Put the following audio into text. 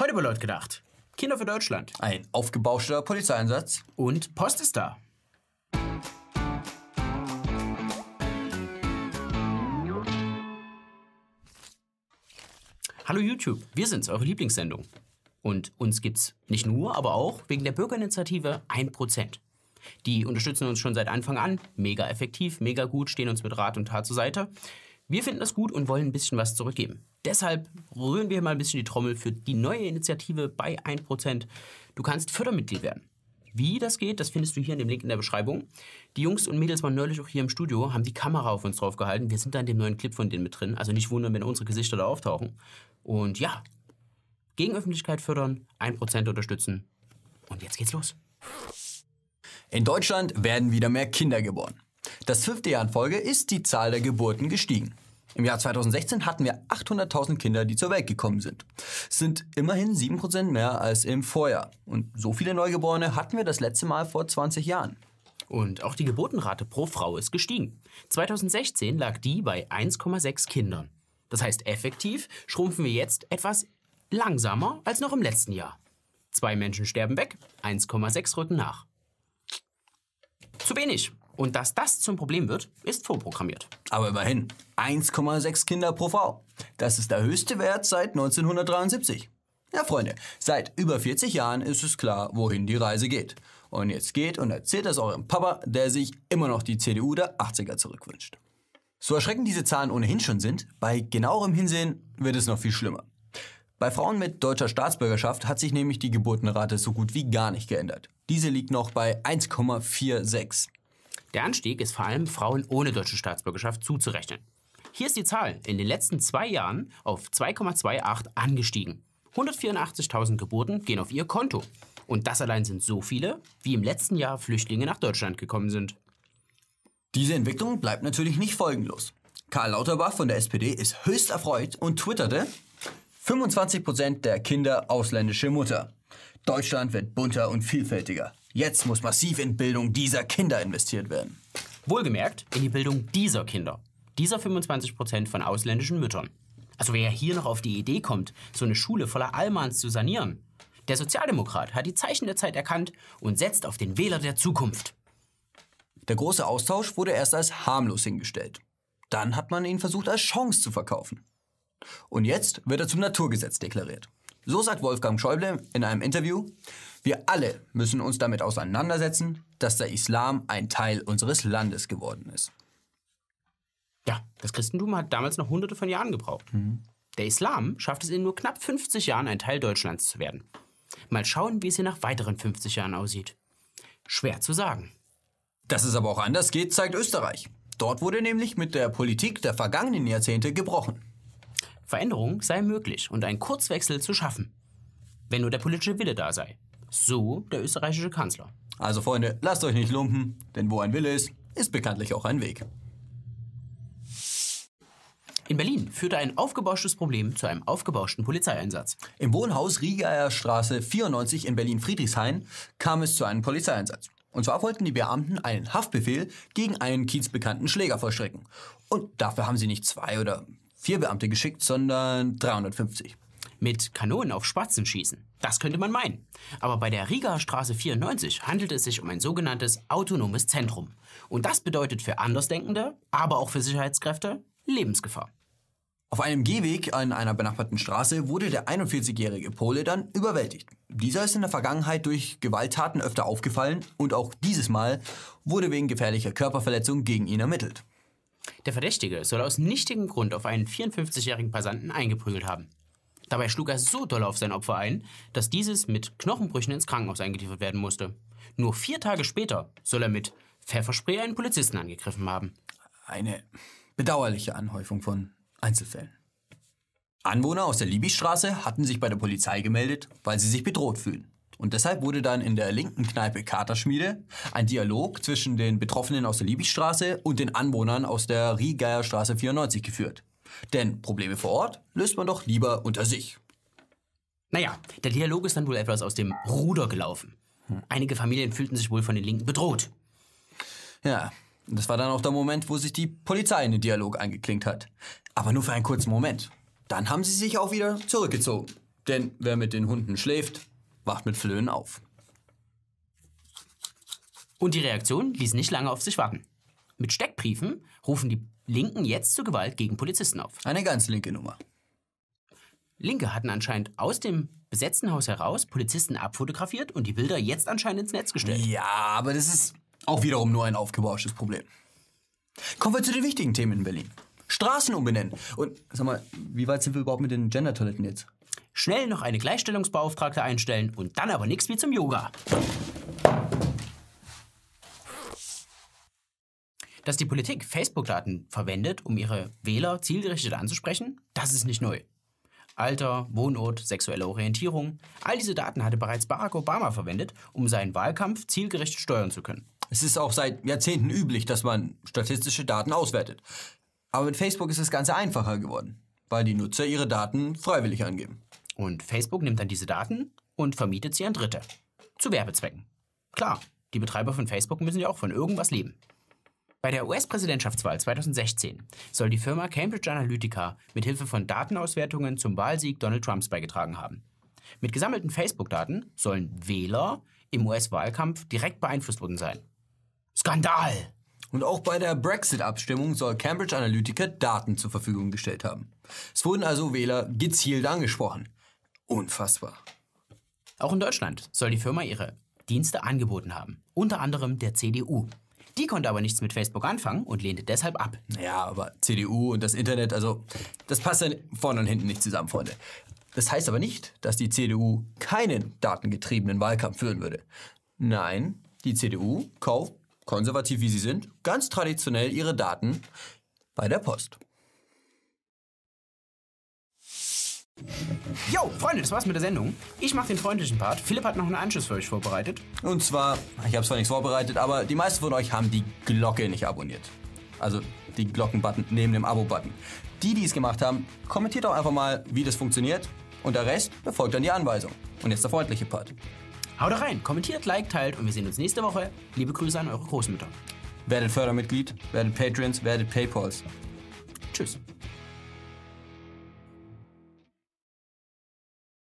Heute bei Leut gedacht. Kinder für Deutschland. Ein aufgebauschter Polizeieinsatz. Und Post ist da. Hallo YouTube, wir sind's, eure Lieblingssendung. Und uns gibt's nicht nur, aber auch wegen der Bürgerinitiative 1%. Die unterstützen uns schon seit Anfang an. Mega effektiv, mega gut, stehen uns mit Rat und Tat zur Seite. Wir finden das gut und wollen ein bisschen was zurückgeben. Deshalb rühren wir mal ein bisschen die Trommel für die neue Initiative bei 1%. Du kannst Fördermitglied werden. Wie das geht, das findest du hier in dem Link in der Beschreibung. Die Jungs und Mädels waren neulich auch hier im Studio, haben die Kamera auf uns drauf gehalten. Wir sind da in dem neuen Clip von denen mit drin. Also nicht wundern, wenn unsere Gesichter da auftauchen. Und ja, gegen Öffentlichkeit fördern, 1% unterstützen. Und jetzt geht's los. In Deutschland werden wieder mehr Kinder geboren. Das fünfte Jahr in Folge ist die Zahl der Geburten gestiegen. Im Jahr 2016 hatten wir 800.000 Kinder, die zur Welt gekommen sind. Es sind immerhin 7% mehr als im Vorjahr. Und so viele Neugeborene hatten wir das letzte Mal vor 20 Jahren. Und auch die Geburtenrate pro Frau ist gestiegen. 2016 lag die bei 1,6 Kindern. Das heißt, effektiv schrumpfen wir jetzt etwas langsamer als noch im letzten Jahr. Zwei Menschen sterben weg, 1,6 rücken nach. Zu wenig. Und dass das zum Problem wird, ist vorprogrammiert. Aber immerhin 1,6 Kinder pro Frau. Das ist der höchste Wert seit 1973. Ja, Freunde, seit über 40 Jahren ist es klar, wohin die Reise geht. Und jetzt geht und erzählt das eurem Papa, der sich immer noch die CDU der 80er zurückwünscht. So erschreckend diese Zahlen ohnehin schon sind, bei genauerem Hinsehen wird es noch viel schlimmer. Bei Frauen mit deutscher Staatsbürgerschaft hat sich nämlich die Geburtenrate so gut wie gar nicht geändert. Diese liegt noch bei 1,46. Der Anstieg ist vor allem Frauen ohne deutsche Staatsbürgerschaft zuzurechnen. Hier ist die Zahl in den letzten zwei Jahren auf 2,28 angestiegen. 184.000 Geburten gehen auf ihr Konto. Und das allein sind so viele, wie im letzten Jahr Flüchtlinge nach Deutschland gekommen sind. Diese Entwicklung bleibt natürlich nicht folgenlos. Karl Lauterbach von der SPD ist höchst erfreut und twitterte, 25% der Kinder ausländische Mutter. Deutschland wird bunter und vielfältiger. Jetzt muss massiv in Bildung dieser Kinder investiert werden. Wohlgemerkt in die Bildung dieser Kinder. Dieser 25 Prozent von ausländischen Müttern. Also wer hier noch auf die Idee kommt, so eine Schule voller Allmanns zu sanieren. Der Sozialdemokrat hat die Zeichen der Zeit erkannt und setzt auf den Wähler der Zukunft. Der große Austausch wurde erst als harmlos hingestellt. Dann hat man ihn versucht als Chance zu verkaufen. Und jetzt wird er zum Naturgesetz deklariert. So sagt Wolfgang Schäuble in einem Interview, wir alle müssen uns damit auseinandersetzen, dass der Islam ein Teil unseres Landes geworden ist. Ja, das Christentum hat damals noch hunderte von Jahren gebraucht. Mhm. Der Islam schafft es in nur knapp 50 Jahren, ein Teil Deutschlands zu werden. Mal schauen, wie es hier nach weiteren 50 Jahren aussieht. Schwer zu sagen. Dass es aber auch anders geht, zeigt Österreich. Dort wurde nämlich mit der Politik der vergangenen Jahrzehnte gebrochen. Veränderung sei möglich und ein Kurzwechsel zu schaffen. Wenn nur der politische Wille da sei. So der österreichische Kanzler. Also Freunde, lasst euch nicht lumpen, denn wo ein Wille ist, ist bekanntlich auch ein Weg. In Berlin führte ein aufgebauschtes Problem zu einem aufgebauschten Polizeieinsatz. Im Wohnhaus Rieger Straße 94 in Berlin-Friedrichshain kam es zu einem Polizeieinsatz. Und zwar wollten die Beamten einen Haftbefehl gegen einen kiezbekannten Schläger vollstrecken. Und dafür haben sie nicht zwei oder vier Beamte geschickt, sondern 350 mit Kanonen auf Spatzen schießen. Das könnte man meinen. Aber bei der Riga Straße 94 handelt es sich um ein sogenanntes autonomes Zentrum. Und das bedeutet für Andersdenkende, aber auch für Sicherheitskräfte Lebensgefahr. Auf einem Gehweg an einer benachbarten Straße wurde der 41-jährige Pole dann überwältigt. Dieser ist in der Vergangenheit durch Gewalttaten öfter aufgefallen und auch dieses Mal wurde wegen gefährlicher Körperverletzung gegen ihn ermittelt. Der Verdächtige soll aus nichtigem Grund auf einen 54-jährigen Passanten eingeprügelt haben. Dabei schlug er so doll auf sein Opfer ein, dass dieses mit Knochenbrüchen ins Krankenhaus eingeliefert werden musste. Nur vier Tage später soll er mit Pfefferspray einen Polizisten angegriffen haben. Eine bedauerliche Anhäufung von Einzelfällen. Anwohner aus der Libystraße hatten sich bei der Polizei gemeldet, weil sie sich bedroht fühlen. Und deshalb wurde dann in der linken Kneipe Katerschmiede ein Dialog zwischen den Betroffenen aus der Libystraße und den Anwohnern aus der Riegeierstraße Straße 94 geführt. Denn Probleme vor Ort löst man doch lieber unter sich. Naja, der Dialog ist dann wohl etwas aus dem Ruder gelaufen. Einige Familien fühlten sich wohl von den Linken bedroht. Ja, das war dann auch der Moment, wo sich die Polizei in den Dialog eingeklinkt hat. Aber nur für einen kurzen Moment. Dann haben sie sich auch wieder zurückgezogen. Denn wer mit den Hunden schläft, wacht mit Flöhen auf. Und die Reaktion ließ nicht lange auf sich warten. Mit Steckbriefen rufen die Linken jetzt zu Gewalt gegen Polizisten auf. Eine ganz linke Nummer. Linke hatten anscheinend aus dem besetzten Haus heraus Polizisten abfotografiert und die Bilder jetzt anscheinend ins Netz gestellt. Ja, aber das ist auch wiederum nur ein aufgebauschtes Problem. Kommen wir zu den wichtigen Themen in Berlin. Straßen umbenennen. Und sag mal, wie weit sind wir überhaupt mit den Gender-Toiletten jetzt? Schnell noch eine Gleichstellungsbeauftragte einstellen und dann aber nichts wie zum Yoga. Dass die Politik Facebook-Daten verwendet, um ihre Wähler zielgerichtet anzusprechen, das ist nicht neu. Alter, Wohnort, sexuelle Orientierung, all diese Daten hatte bereits Barack Obama verwendet, um seinen Wahlkampf zielgerichtet steuern zu können. Es ist auch seit Jahrzehnten üblich, dass man statistische Daten auswertet. Aber mit Facebook ist das Ganze einfacher geworden, weil die Nutzer ihre Daten freiwillig angeben. Und Facebook nimmt dann diese Daten und vermietet sie an Dritte. Zu Werbezwecken. Klar, die Betreiber von Facebook müssen ja auch von irgendwas leben. Bei der US-Präsidentschaftswahl 2016 soll die Firma Cambridge Analytica mit Hilfe von Datenauswertungen zum Wahlsieg Donald Trumps beigetragen haben. Mit gesammelten Facebook-Daten sollen Wähler im US-Wahlkampf direkt beeinflusst worden sein. Skandal! Und auch bei der Brexit-Abstimmung soll Cambridge Analytica Daten zur Verfügung gestellt haben. Es wurden also Wähler gezielt angesprochen. Unfassbar. Auch in Deutschland soll die Firma ihre Dienste angeboten haben, unter anderem der CDU. Die konnte aber nichts mit Facebook anfangen und lehnte deshalb ab. Ja, aber CDU und das Internet, also das passt ja vorne und hinten nicht zusammen, Freunde. Das heißt aber nicht, dass die CDU keinen datengetriebenen Wahlkampf führen würde. Nein, die CDU kauft, konservativ wie sie sind, ganz traditionell ihre Daten bei der Post. Jo, Freunde, das war's mit der Sendung. Ich mache den freundlichen Part. Philipp hat noch einen Anschluss für euch vorbereitet. Und zwar, ich habe zwar nichts vorbereitet, aber die meisten von euch haben die Glocke nicht abonniert. Also die Glockenbutton neben dem Abo-Button. Die, die es gemacht haben, kommentiert doch einfach mal, wie das funktioniert. Und der Rest befolgt dann die Anweisung. Und jetzt der freundliche Part. Haut rein, kommentiert, liked, teilt und wir sehen uns nächste Woche. Liebe Grüße an eure Großmütter. Werdet Fördermitglied, werdet Patreons, werdet Paypals. Tschüss.